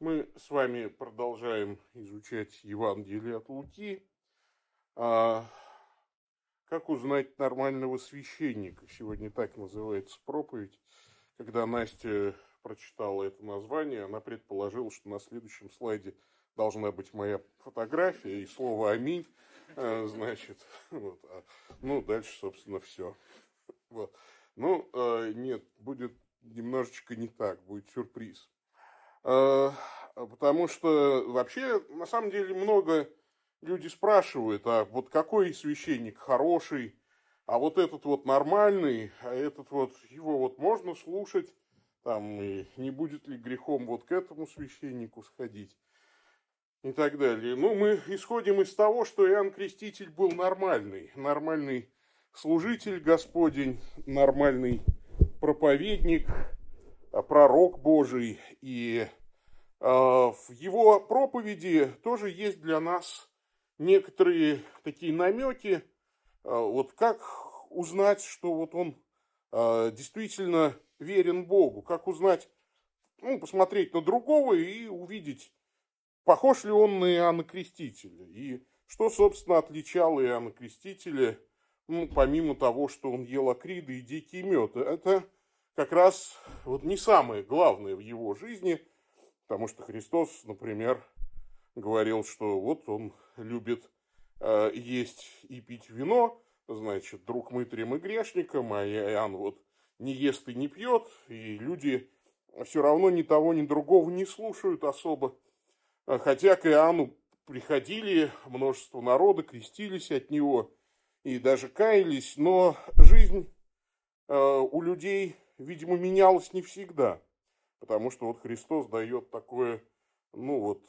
Мы с вами продолжаем изучать Евангелие от Луки. А, как узнать нормального священника? Сегодня так называется проповедь. Когда Настя прочитала это название, она предположила, что на следующем слайде должна быть моя фотография и слово «Аминь». А, значит, вот. А, ну, дальше, собственно, все. Вот. Ну, а, нет, будет немножечко не так, будет сюрприз. Э, потому что вообще, на самом деле, много люди спрашивают, а вот какой священник хороший, а вот этот вот нормальный, а этот вот, его вот можно слушать, там, и не будет ли грехом вот к этому священнику сходить и так далее. Ну, мы исходим из того, что Иоанн Креститель был нормальный, нормальный служитель Господень, нормальный проповедник – пророк Божий, и а, в его проповеди тоже есть для нас некоторые такие намеки, а, вот как узнать, что вот он действительно верен Богу, как узнать, ну, посмотреть на другого и увидеть, похож ли он на Иоанна Крестителя, и что, собственно, отличало Иоанна Крестителя, ну, помимо того, что он ел акриды и дикий мед. Это как раз вот не самое главное в его жизни, потому что Христос, например, говорил, что вот он любит э, есть и пить вино, значит, друг мытрем и грешником, а Иоанн вот не ест и не пьет, и люди все равно ни того, ни другого не слушают особо. Хотя к Иоанну приходили множество народа, крестились от него и даже каялись, но жизнь э, у людей видимо, менялось не всегда. Потому что вот Христос дает такое, ну вот,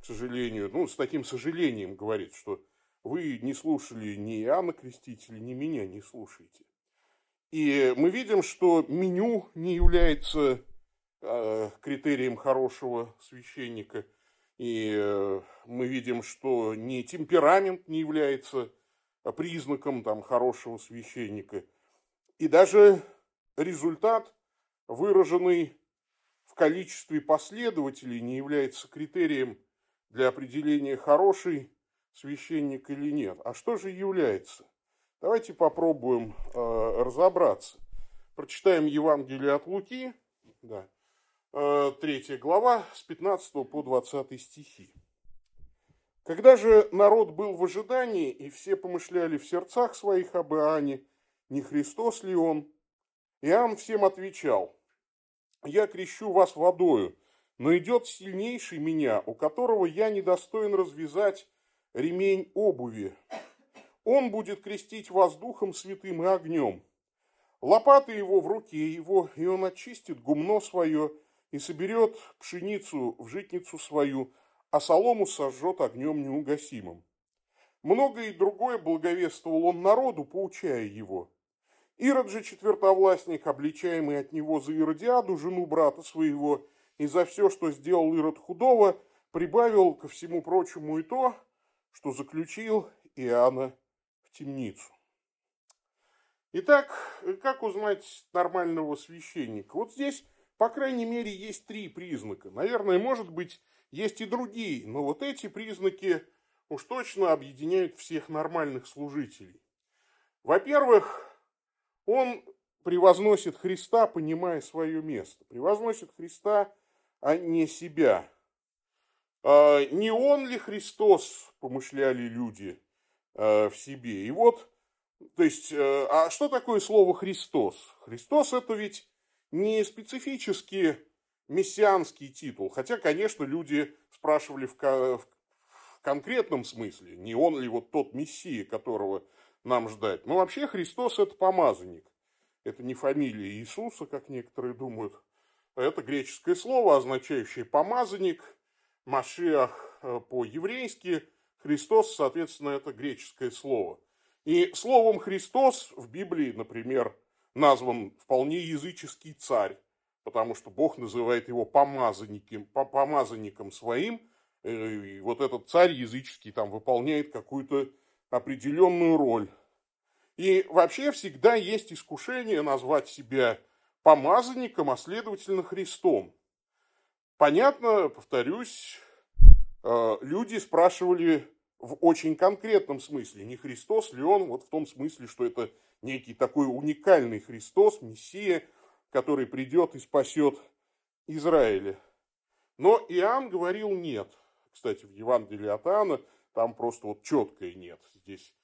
к сожалению, ну, с таким сожалением говорит, что вы не слушали ни Иоанна Крестителя, ни меня не слушаете. И мы видим, что меню не является э, критерием хорошего священника. И э, мы видим, что ни темперамент не является признаком там, хорошего священника. И даже результат, выраженный в количестве последователей, не является критерием для определения хороший священник или нет. А что же является? Давайте попробуем э, разобраться. Прочитаем Евангелие от Луки, да, э, 3 глава, с 15 по 20 стихи. Когда же народ был в ожидании, и все помышляли в сердцах своих об Иоанне, не Христос ли он, Иоанн всем отвечал, «Я крещу вас водою, но идет сильнейший меня, у которого я недостоин развязать ремень обуви. Он будет крестить вас духом святым и огнем. Лопата его в руке его, и он очистит гумно свое и соберет пшеницу в житницу свою, а солому сожжет огнем неугасимым. Многое и другое благовествовал он народу, поучая его. Ирод же четвертовластник, обличаемый от него за Иродиаду, жену брата своего, и за все, что сделал Ирод худого, прибавил ко всему прочему и то, что заключил Иоанна в темницу. Итак, как узнать нормального священника? Вот здесь, по крайней мере, есть три признака. Наверное, может быть, есть и другие, но вот эти признаки уж точно объединяют всех нормальных служителей. Во-первых, он превозносит Христа, понимая свое место. Превозносит Христа, а не себя. А, не он ли Христос, помышляли люди а, в себе. И вот, то есть, э, а что такое слово Христос? Христос это ведь не специфически мессианский титул. Хотя, конечно, люди спрашивали в, в конкретном смысле, не он ли вот тот Мессия, которого нам ждать. Но вообще Христос это помазанник. Это не фамилия Иисуса, как некоторые думают. Это греческое слово, означающее помазанник, Машиах э, по-еврейски, Христос, соответственно, это греческое слово. И словом Христос в Библии, например, назван вполне языческий царь, потому что Бог называет его помазанником, помазанником своим, э, и вот этот царь языческий там выполняет какую-то определенную роль. И вообще всегда есть искушение назвать себя помазанником, а следовательно Христом. понятно, повторюсь, э, люди спрашивали в очень конкретном смысле, не Христос ли он, вот в том смысле, что это некий такой уникальный Христос, Мессия, который придет и спасет Израиля. Но Иоанн говорил нет. Кстати, в Евангелии от Иоанна там просто вот четкое нет. Здесь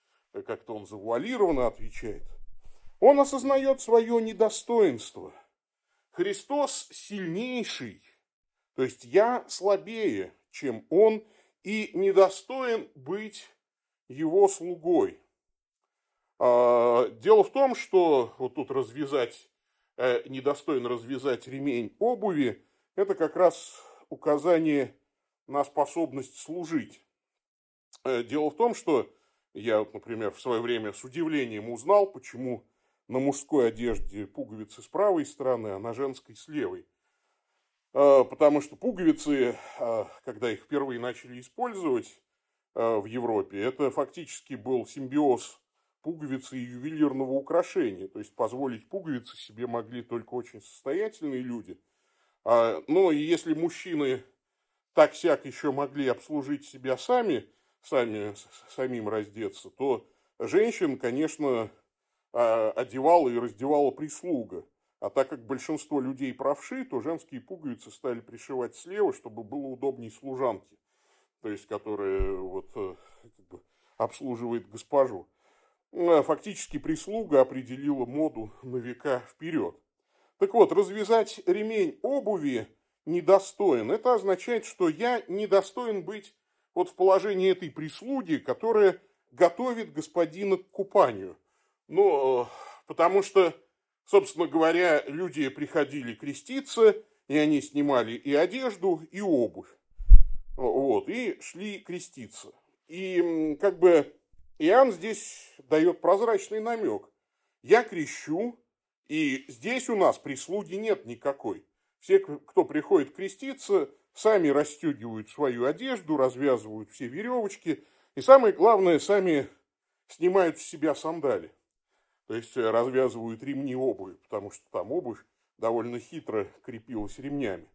как-то он завуалированно отвечает. Он осознает свое недостоинство. Христос сильнейший, то есть я слабее, чем он, и недостоин быть его слугой. А, дело в том, что вот тут развязать, э, недостоин развязать ремень обуви, это как раз указание на способность служить. Э, дело в том, что я, например, в свое время с удивлением узнал, почему на мужской одежде пуговицы с правой стороны, а на женской с левой. А, потому что пуговицы, а, когда их впервые начали использовать а, в Европе, это фактически был симбиоз пуговицы и ювелирного украшения. То есть позволить пуговицы себе могли только очень состоятельные люди. Ну и если мужчины так сяк еще могли обслужить себя сами, сами самим раздеться, то женщин, конечно, одевала и раздевала прислуга. А так как большинство людей правши, то женские пуговицы стали пришивать слева, чтобы было удобнее служанке, то есть которая вот, э, как бы, обслуживает госпожу. Ну, а фактически прислуга определила моду на века вперед. Так вот, развязать ремень обуви недостоин. Это означает, что я недостоин быть вот в положении этой прислуги, которая готовит господина к купанию. Ну, э, потому что Собственно говоря, люди приходили креститься, и они снимали и одежду, и обувь. Вот, и шли креститься. И как бы Иоанн здесь дает прозрачный намек. Я крещу, и здесь у нас прислуги нет никакой. Все, кто приходит креститься, сами расстегивают свою одежду, развязывают все веревочки, и самое главное, сами снимают с себя сандали. То есть э, развязывают ремни обуви, потому что там обувь довольно хитро крепилась ремнями.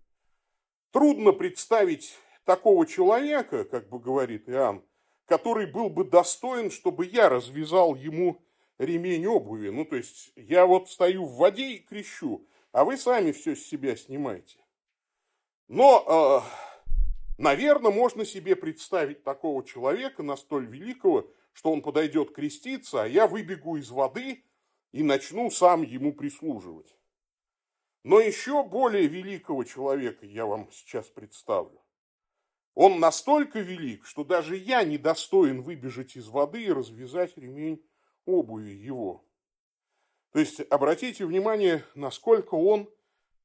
Трудно представить такого человека, как бы говорит Иоанн, который был бы достоин, чтобы я развязал ему ремень обуви. Ну, то есть, я вот стою в воде и крещу, а вы сами все с себя снимаете. Но, э, наверное, можно себе представить такого человека, настолько великого, что он подойдет креститься, а я выбегу из воды и начну сам ему прислуживать. Но еще более великого человека я вам сейчас представлю. Он настолько велик, что даже я не достоин выбежать из воды и развязать ремень обуви его. То есть обратите внимание, насколько он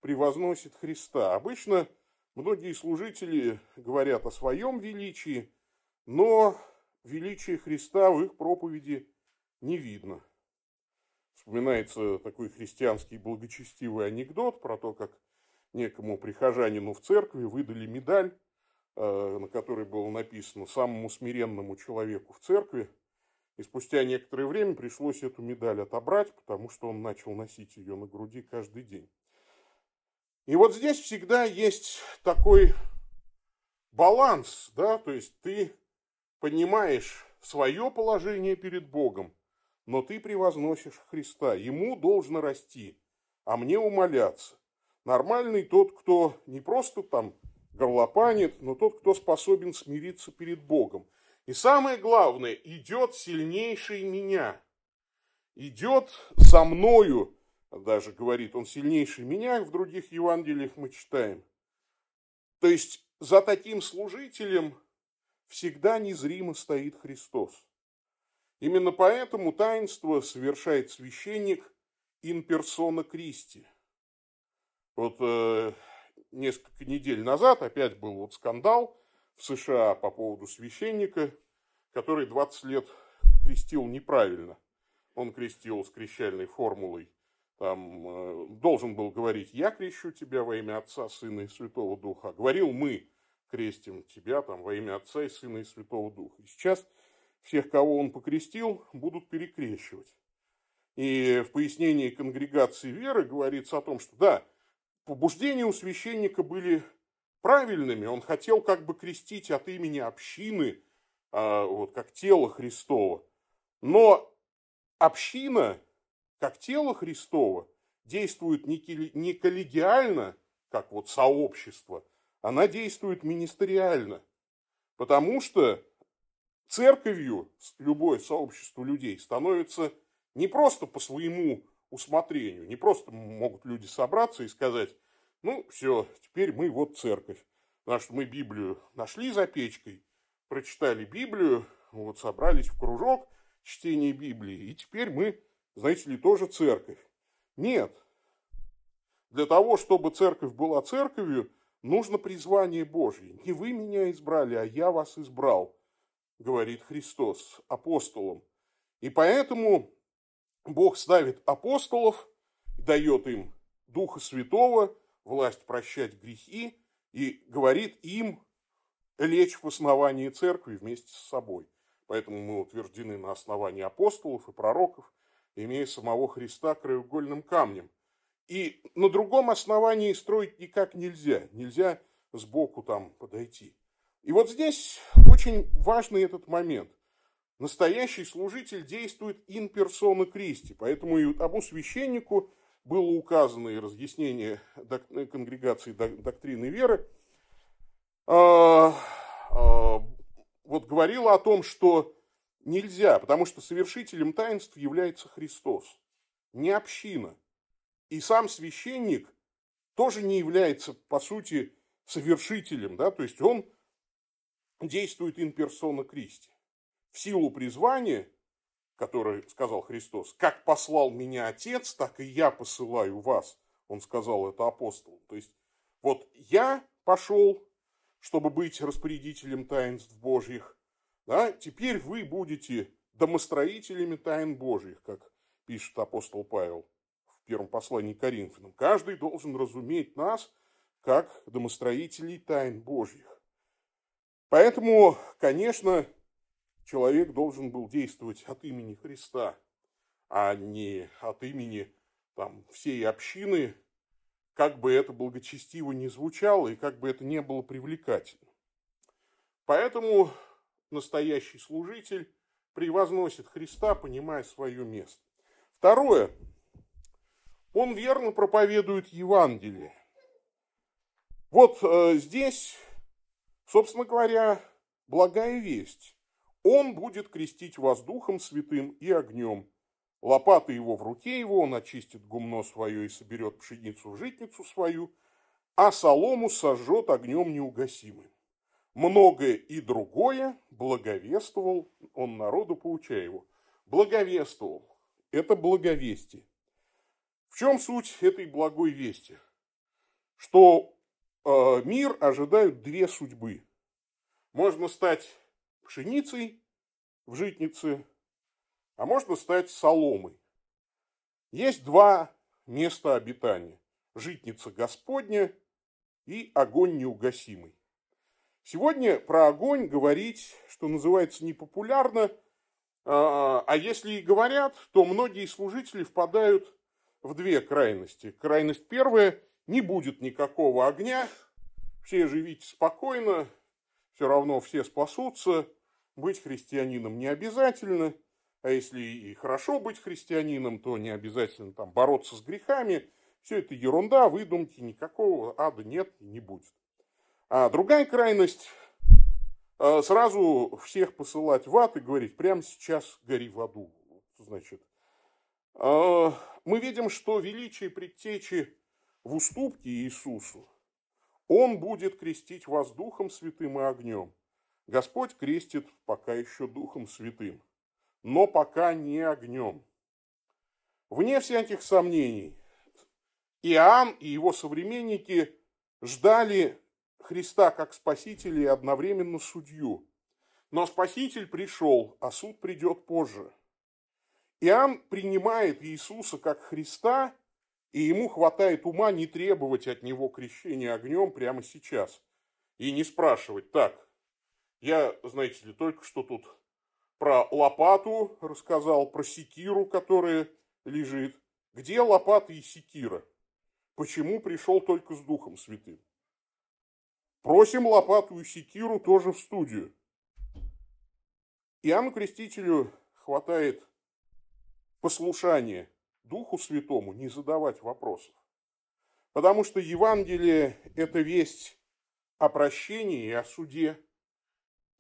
превозносит Христа. Обычно многие служители говорят о своем величии, но величие Христа в их проповеди не видно. Вспоминается такой христианский благочестивый анекдот про то, как некому прихожанину в церкви выдали медаль, э, на которой было написано «самому смиренному человеку в церкви». И спустя некоторое время пришлось эту медаль отобрать, потому что он начал носить ее на груди каждый день. И вот здесь всегда есть такой баланс, да, то есть ты понимаешь свое положение перед Богом, но ты превозносишь Христа. Ему должно расти, а мне умоляться. Нормальный тот, кто не просто там горлопанит, но тот, кто способен смириться перед Богом. И самое главное, идет сильнейший меня. Идет со мною, даже говорит он сильнейший меня, в других Евангелиях мы читаем. То есть за таким служителем всегда незримо стоит Христос. Именно поэтому таинство совершает священник in persona Christi. Вот э, несколько недель назад опять был вот скандал в США по поводу священника, который 20 лет крестил неправильно. Он крестил с крещальной формулой. Там э, должен был говорить «Я крещу тебя во имя Отца, Сына и Святого Духа». Говорил «Мы» крестим тебя там во имя Отца и Сына и Святого Духа. И сейчас всех, кого он покрестил, будут перекрещивать. И в пояснении конгрегации веры говорится о том, что да, побуждения у священника были правильными. Он хотел как бы крестить от имени общины, а, вот, как тело Христова. Но община, как тело Христова, действует не коллегиально, как вот сообщество, она действует министериально. Потому что церковью любое сообщество людей становится не просто по своему усмотрению, не просто могут люди собраться и сказать, ну все, теперь мы вот церковь. Потому что мы Библию нашли за печкой, прочитали Библию, вот собрались в кружок чтения Библии, и теперь мы, знаете ли, тоже церковь. Нет. Для того, чтобы церковь была церковью, нужно призвание Божье. Не вы меня избрали, а я вас избрал, говорит Христос апостолам. И поэтому Бог ставит апостолов, дает им Духа Святого, власть прощать грехи, и говорит им лечь в основании церкви вместе с собой. Поэтому мы утверждены на основании апостолов и пророков, имея самого Христа краеугольным камнем. И на другом основании строить никак нельзя. Нельзя сбоку там подойти. И вот здесь очень важный этот момент. Настоящий служитель действует in persona Christi, поэтому и тому священнику было указано и разъяснение конгрегации доктрины веры, а, а, вот говорило о том, что нельзя, потому что совершителем таинств является Христос, не община. И сам священник тоже не является, по сути, совершителем, да, то есть он действует persona Christi. В силу призвания который сказал Христос, как послал меня Отец, так и я посылаю вас. Он сказал это апостолам. То есть, вот я пошел, чтобы быть распорядителем таинств Божьих, да, теперь вы будете домостроителями тайн Божьих, как пишет апостол Павел в первом послании к Коринфянам. Каждый должен разуметь нас как домостроителей тайн Божьих. Поэтому, конечно, человек должен был действовать от имени Христа, а не от имени там, всей общины, как бы это благочестиво не звучало и как бы это не было привлекательно. Поэтому настоящий служитель превозносит Христа, понимая свое место. Второе. Он верно проповедует Евангелие. Вот э, здесь, собственно говоря, благая весть. Он будет крестить вас духом святым и огнем. Лопата его в руке его, он очистит гумно свое и соберет пшеницу в житницу свою, а солому сожжет огнем неугасимым. Многое и другое благовествовал он народу, поучая его. Благовествовал. Это благовестие. В чем суть этой благой вести? Что э, мир ожидают две судьбы. Можно стать пшеницей в житнице, а можно стать соломой. Есть два места обитания. Житница Господня и огонь неугасимый. Сегодня про огонь говорить, что называется, непопулярно, а, а если и говорят, то многие служители впадают в две крайности. Крайность первая – не будет никакого огня, все живите спокойно, все равно все спасутся, быть христианином не обязательно, а если и хорошо быть христианином, то не обязательно там бороться с грехами. Все это ерунда, выдумки, никакого ада нет и не будет. А другая крайность а, сразу всех посылать в ад и говорить, прямо сейчас гори в аду. Значит, а, мы видим, что величие предтечи в уступке Иисусу, Он будет крестить вас Духом Святым и огнем. Господь крестит пока еще Духом Святым, но пока не огнем. Вне всяких сомнений, Иоанн и его современники ждали Христа как Спасителя и одновременно судью. Но Спаситель пришел, а суд придет позже. Иоанн принимает Иисуса как Христа, и ему хватает ума не требовать от него крещения огнем прямо сейчас. И не спрашивать, так, я, знаете ли, только что тут про лопату рассказал, про секиру, которая лежит. Где лопата и секира? Почему пришел только с Духом Святым? Просим лопату и секиру тоже в студию. Иоанну Крестителю хватает послушания Духу Святому не задавать вопросов. Потому что Евангелие – это весть о прощении и о суде.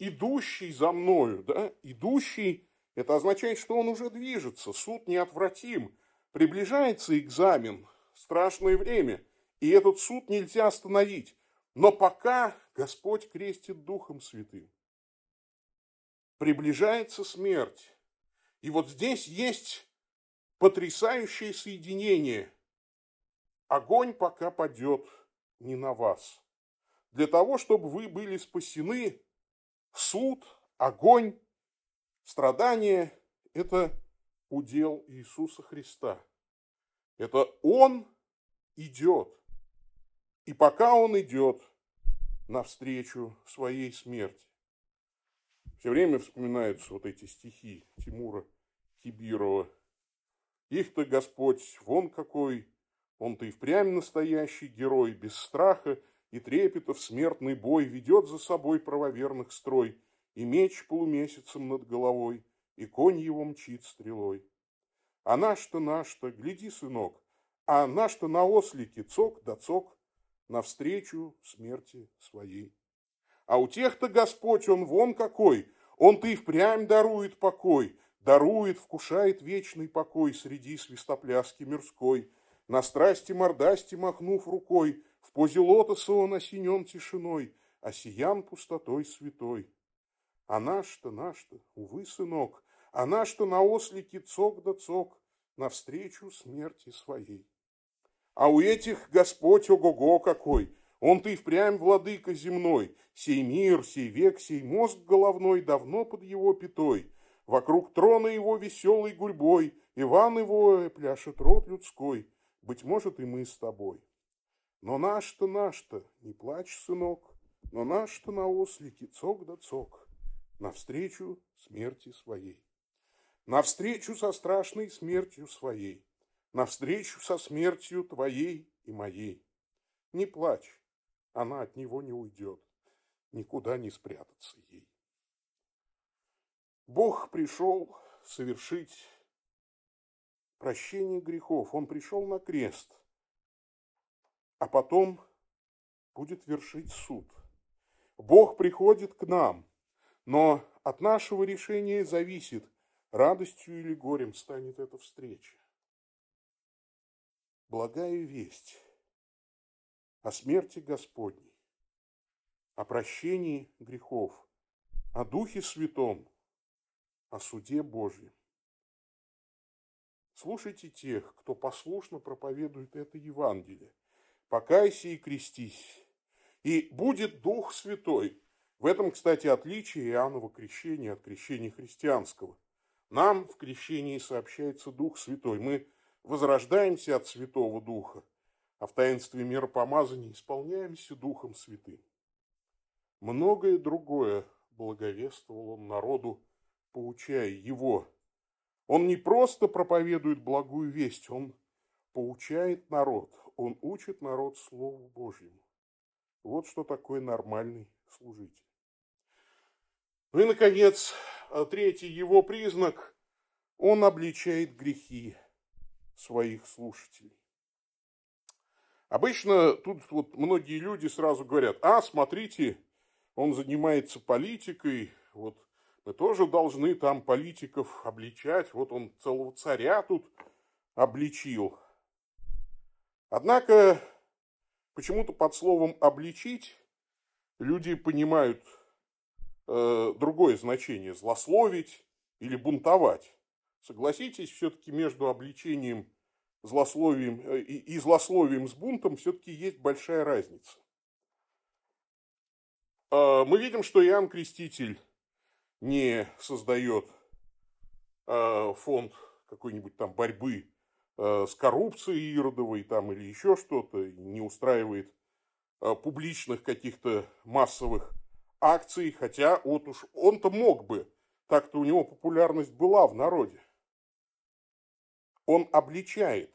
Идущий за мною, да, идущий, это означает, что он уже движется, суд неотвратим, приближается экзамен, страшное время, и этот суд нельзя остановить. Но пока Господь крестит Духом Святым, приближается смерть. И вот здесь есть потрясающее соединение. Огонь пока падет не на вас. Для того, чтобы вы были спасены, суд, огонь, страдания – это удел Иисуса Христа. Это Он идет. И пока Он идет навстречу своей смерти, все время вспоминаются вот эти стихи Тимура Кибирова. Их-то Господь вон какой, он-то и впрямь настоящий герой, без страха и трепета в смертный бой ведет за собой правоверных строй, и меч полумесяцем над головой, и конь его мчит стрелой. А наш-то, наш-то, гляди, сынок, а наш-то на ослике цок да цок навстречу смерти своей. А у тех-то Господь, он вон какой, он-то и впрямь дарует покой, дарует, вкушает вечный покой среди свистопляски мирской. На страсти мордасти махнув рукой, в позе лотоса он осенен тишиной, осиян пустотой святой. А наш-то, наш-то, увы, сынок, а наш-то на ослике цок да цок, навстречу смерти своей. А у этих Господь ого-го какой, он-то и впрямь владыка земной, сей мир, сей век, сей мозг головной давно под его пятой. Вокруг трона его веселой гурьбой, Иван его пляшет рот людской, быть может, и мы с тобой. Но наш-то, наш-то, не плачь, сынок, но наш-то на ослике цок да цок, навстречу смерти своей. Навстречу со страшной смертью своей, навстречу со смертью твоей и моей. Не плачь, она от него не уйдет, никуда не спрятаться ей. Бог пришел совершить прощение грехов. Он пришел на крест, а потом будет вершить суд. Бог приходит к нам, но от нашего решения зависит, радостью или горем станет эта встреча. Благая весть о смерти Господней, о прощении грехов, о Духе Святом, о суде Божьем. Слушайте тех, кто послушно проповедует это Евангелие. Покайся и крестись. И будет Дух Святой. В этом, кстати, отличие Иоаннова крещения от крещения христианского. Нам в крещении сообщается Дух Святой. Мы возрождаемся от Святого Духа а в таинстве миропомазания исполняемся Духом Святым. Многое другое благовествовал он народу, поучая его. Он не просто проповедует благую весть, он поучает народ, он учит народ Слову Божьему. Вот что такое нормальный служитель. Ну и, наконец, третий его признак – он обличает грехи своих слушателей. Обычно тут вот многие люди сразу говорят, а, смотрите, он занимается политикой, вот мы тоже должны там политиков обличать, вот он целого царя тут обличил. Однако почему-то под словом «обличить» люди понимают э, другое значение – злословить или бунтовать. Согласитесь, все-таки между обличением злословием э, и, и злословием с бунтом все-таки есть большая разница. А, мы видим, что Иоанн Креститель не создает а, фонд какой-нибудь там борьбы а, с коррупцией Иродовой там или еще что-то, не устраивает публичных каких-то массовых акций, хотя вот уж он-то мог бы, так-то у него популярность была в народе он обличает,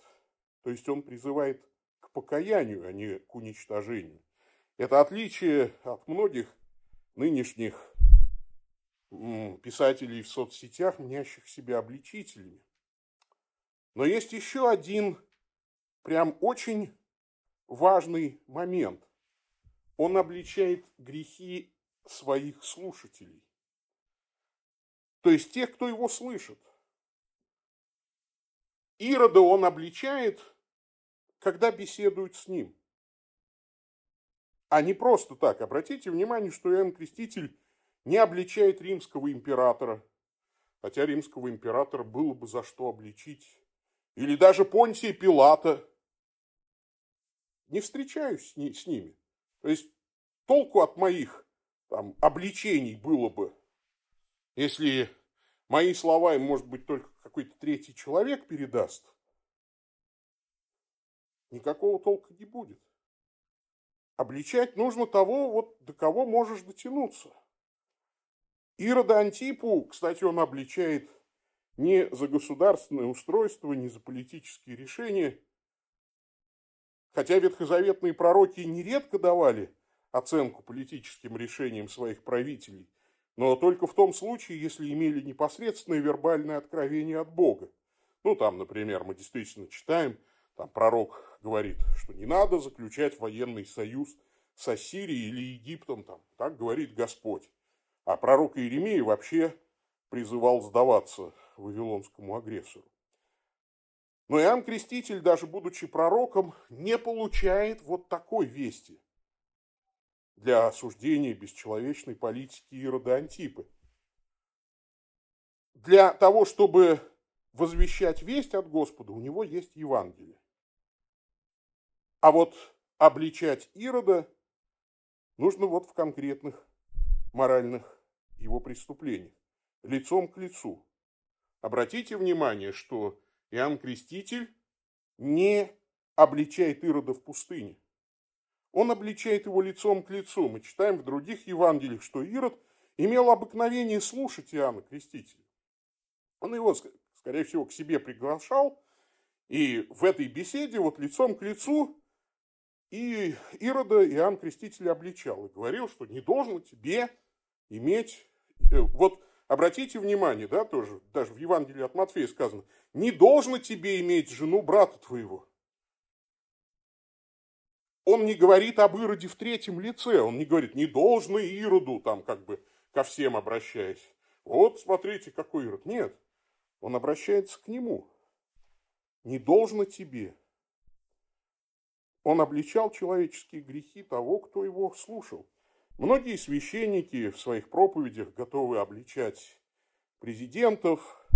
то есть он призывает к покаянию, а не к уничтожению. Это отличие от многих нынешних писателей в соцсетях, мнящих себя обличителями. Но есть еще один прям очень важный момент. Он обличает грехи своих слушателей. То есть тех, кто его слышит. Ирода он обличает, когда беседует с ним. А не просто так. Обратите внимание, что Иоанн Креститель не обличает римского императора, хотя римского императора было бы за что обличить, или даже Понтия Пилата. Не встречаюсь с, с ними. То есть толку от моих там, обличений было бы, если мои слова им, может быть, только какой-то третий человек передаст, никакого толка не будет. Обличать нужно того, вот до кого можешь дотянуться. Ирода Антипу, кстати, он обличает не за государственное устройство, не за политические решения, хотя ветхозаветные пророки нередко давали оценку политическим решениям своих правителей, но только в том случае, если имели непосредственное вербальное откровение от Бога. Ну, там, например, мы действительно читаем, там пророк говорит, что не надо заключать военный союз с Ассирией или Египтом, там, так говорит Господь. А пророк Иеремия вообще призывал сдаваться вавилонскому агрессору. Но Иоанн Креститель, даже будучи пророком, не получает вот такой вести для осуждения бесчеловечной политики Ирода Антипы. Для того, чтобы возвещать весть от Господа, у него есть Евангелие. А вот обличать Ирода нужно вот в конкретных моральных его преступлениях, лицом к лицу. Обратите внимание, что Иоанн Креститель не обличает Ирода в пустыне. Он обличает его лицом к лицу. Мы читаем в других Евангелиях, что Ирод имел обыкновение слушать Иоанна Крестителя. Он его, скорее всего, к себе приглашал, и в этой беседе вот лицом к лицу и Ирода Иоанн Креститель обличал и говорил, что не должно тебе иметь... Э, вот обратите внимание, да, тоже, даже в Евангелии от Матфея сказано, не должно тебе иметь жену брата твоего он не говорит об Ироде в третьем лице, он не говорит, не должно Ироду, там как бы ко всем обращаясь. Вот смотрите, какой Ирод. Нет, он обращается к нему. Не должно тебе. Он обличал человеческие грехи того, кто его слушал. Многие священники в своих проповедях готовы обличать президентов,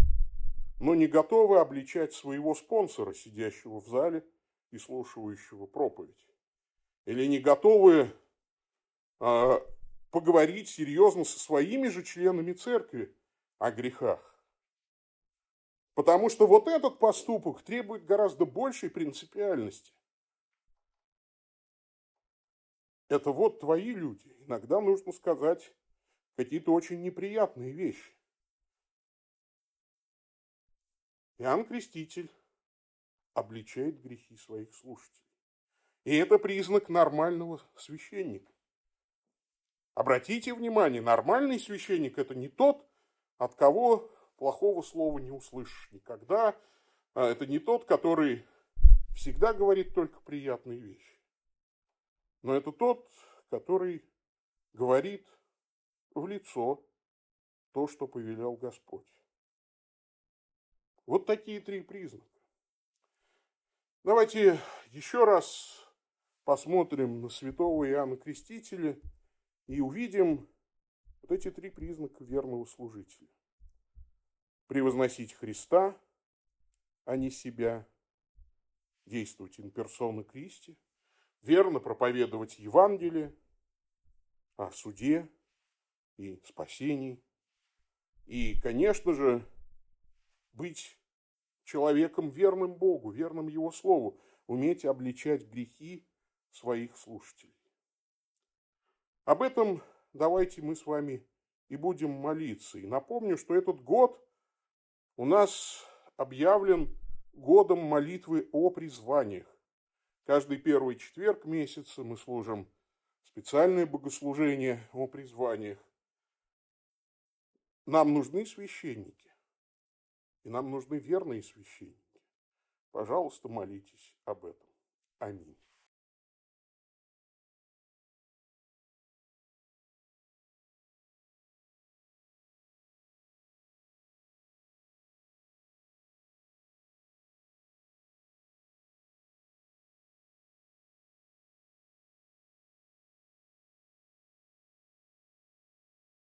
но не готовы обличать своего спонсора, сидящего в зале и слушающего проповедь или не готовы а, поговорить серьезно со своими же членами церкви о грехах. Потому что вот этот поступок требует гораздо большей принципиальности. Это вот твои люди. Иногда нужно сказать какие-то очень неприятные вещи. Иоанн Креститель обличает грехи своих слушателей. И это признак нормального священника. Обратите внимание, нормальный священник – это не тот, от кого плохого слова не услышишь никогда. А это не тот, который всегда говорит только приятные вещи. Но это тот, который говорит в лицо то, что повелел Господь. Вот такие три признака. Давайте еще раз посмотрим на святого Иоанна Крестителя и увидим вот эти три признака верного служителя. Превозносить Христа, а не себя, действовать persona Christi, верно проповедовать Евангелие о суде и спасении, и, конечно же, быть человеком верным Богу, верным Его Слову, уметь обличать грехи своих слушателей. Об этом давайте мы с вами и будем молиться. И напомню, что этот год у нас объявлен годом молитвы о призваниях. Каждый первый четверг месяца мы служим специальное богослужение о призваниях. Нам нужны священники, и нам нужны верные священники. Пожалуйста, молитесь об этом. Аминь.